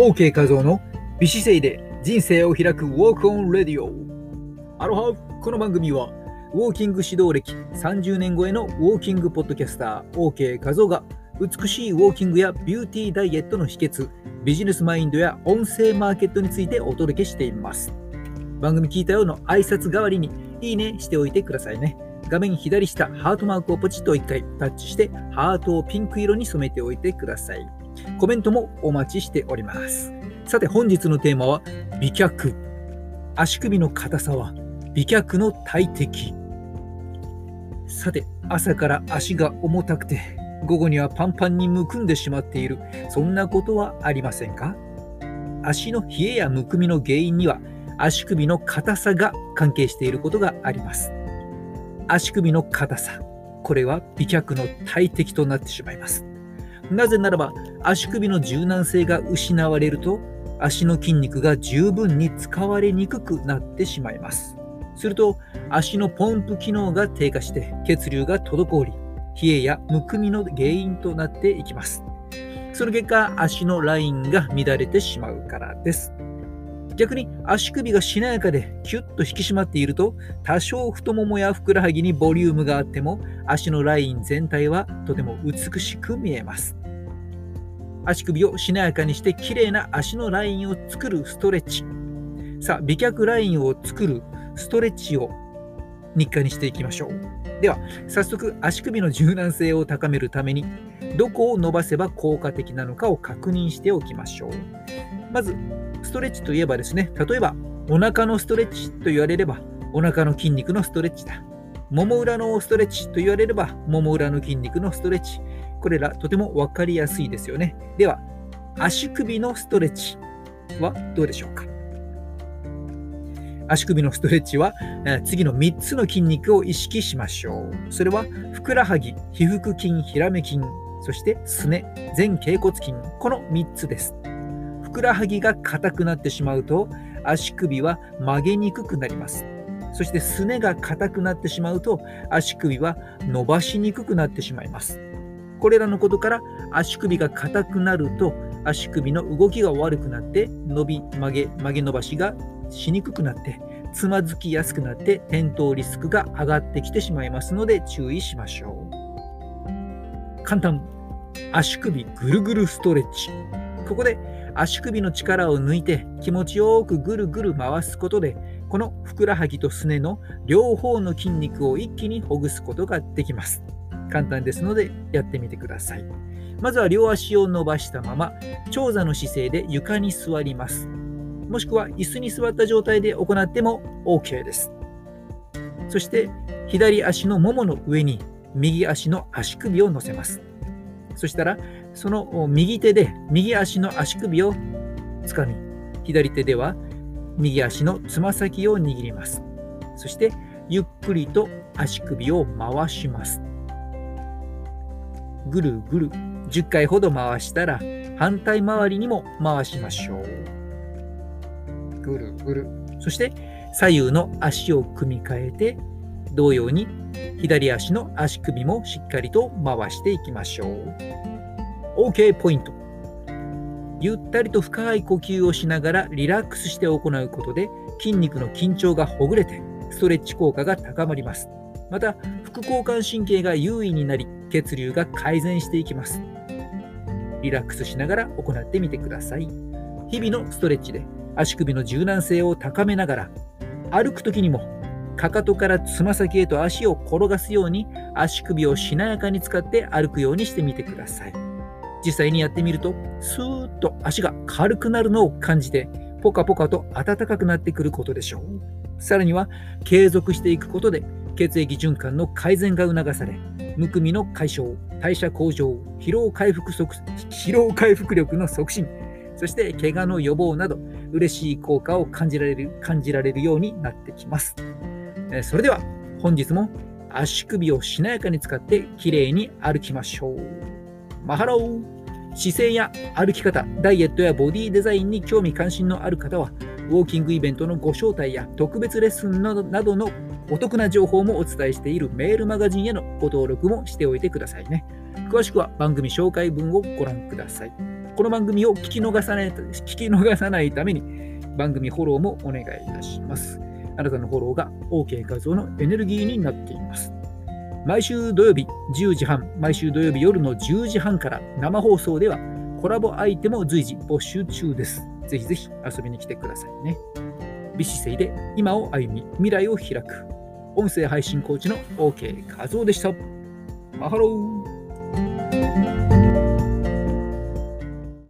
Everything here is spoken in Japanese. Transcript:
OK 画像の美姿勢で人生を開く Walk On Radio。アロハこの番組はウォーキング指導歴30年超えのウォーキングポッドキャスター OK 画像が美しいウォーキングやビューティーダイエットの秘訣ビジネスマインドや音声マーケットについてお届けしています。番組聞いたよの挨拶代わりにいいねしておいてくださいね。画面左下ハートマークをポチッと1回タッチしてハートをピンク色に染めておいてください。コメントもお待ちしております。さて本日のテーマは美脚。足首の硬さは美脚の大敵。さて朝から足が重たくて午後にはパンパンにむくんでしまっている。そんなことはありませんか？足の冷えやむくみの原因には足首の硬さが関係していることがあります。足首の硬さ。これは美脚の大敵となってしまいます。なぜならば足首の柔軟性が失われると足の筋肉が十分に使われにくくなってしまいます。すると足のポンプ機能が低下して血流が滞り冷えやむくみの原因となっていきます。その結果足のラインが乱れてしまうからです。逆に足首がしなやかでキュッと引き締まっていると多少太ももやふくらはぎにボリュームがあっても足のライン全体はとても美しく見えます。足首をしなやかにして綺麗な足のラインを作るストレッチさあ美脚ラインを作るストレッチを日課にしていきましょうでは早速足首の柔軟性を高めるためにどこを伸ばせば効果的なのかを確認しておきましょうまずストレッチといえばですね、例えばお腹のストレッチと言われればお腹の筋肉のストレッチだ。もも裏のストレッチと言われればもも裏の筋肉のストレッチ。これらとても分かりやすいですよね。では、足首のストレッチはどうでしょうか？足首のストレッチは次の3つの筋肉を意識しましょう。それはふくらはぎ、皮腹筋、ひらめ筋、そしてすね、前脛骨筋、この3つです。ふくらはぎが硬くなってしまうと足首は曲げにくくなります。そしてすねが硬くなってしまうと足首は伸ばしにくくなってしまいます。これらのことから足首が硬くなると足首の動きが悪くなって伸び曲げ曲げ伸ばしがしにくくなってつまずきやすくなって転倒リスクが上がってきてしまいますので注意しましょう。簡単足首ぐるぐるストレッチ。ここで足首の力を抜いて気持ちよくぐるぐる回すことでこのふくらはぎとすねの両方の筋肉を一気にほぐすことができます簡単ですのでやってみてくださいまずは両足を伸ばしたまま長座の姿勢で床に座りますもしくは椅子に座った状態で行っても OK ですそして左足のももの上に右足の足首を乗せますそしたらその右手で右足の足首をつかみ、左手では右足のつま先を握ります。そしてゆっくりと足首を回します。ぐるぐる10回ほど回したら反対回りにも回しましょう。ぐるぐる。そして左右の足を組み替えて同様に左足の足首もしっかりと回していきましょう。OK ポイント。ゆったりと深い呼吸をしながらリラックスして行うことで筋肉の緊張がほぐれてストレッチ効果が高まります。また、副交感神経が優位になり血流が改善していきます。リラックスしながら行ってみてください。日々のストレッチで足首の柔軟性を高めながら歩く時にもかかとからつま先へと足を転がすように足首をしなやかに使って歩くようにしてみてください。実際にやってみると、スーッと足が軽くなるのを感じて、ポカポカと暖かくなってくることでしょう。さらには、継続していくことで、血液循環の改善が促され、むくみの解消、代謝向上、疲労回復疲労回復力の促進、そして怪我の予防など、嬉しい効果を感じられる感じられるようになってきます。それでは、本日も足首をしなやかに使ってきれいに歩きましょう。マハロー姿勢や歩き方、ダイエットやボディデザインに興味関心のある方は、ウォーキングイベントのご招待や特別レッスンなどなどのお得な情報もお伝えしているメールマガジンへのご登録もしておいてくださいね。詳しくは番組紹介文をご覧ください。この番組を聞き逃さない聞き逃さないために番組フォローもお願いいたします。あなたのフォローが OK 画像のエネルギーになっています。毎週土曜日10時半、毎週土曜日夜の10時半から生放送ではコラボアイテム随時募集中です。ぜひぜひ遊びに来てくださいね。美姿勢で今を歩み、未来を開く。音声配信コーチの OK 和夫でした。マハロー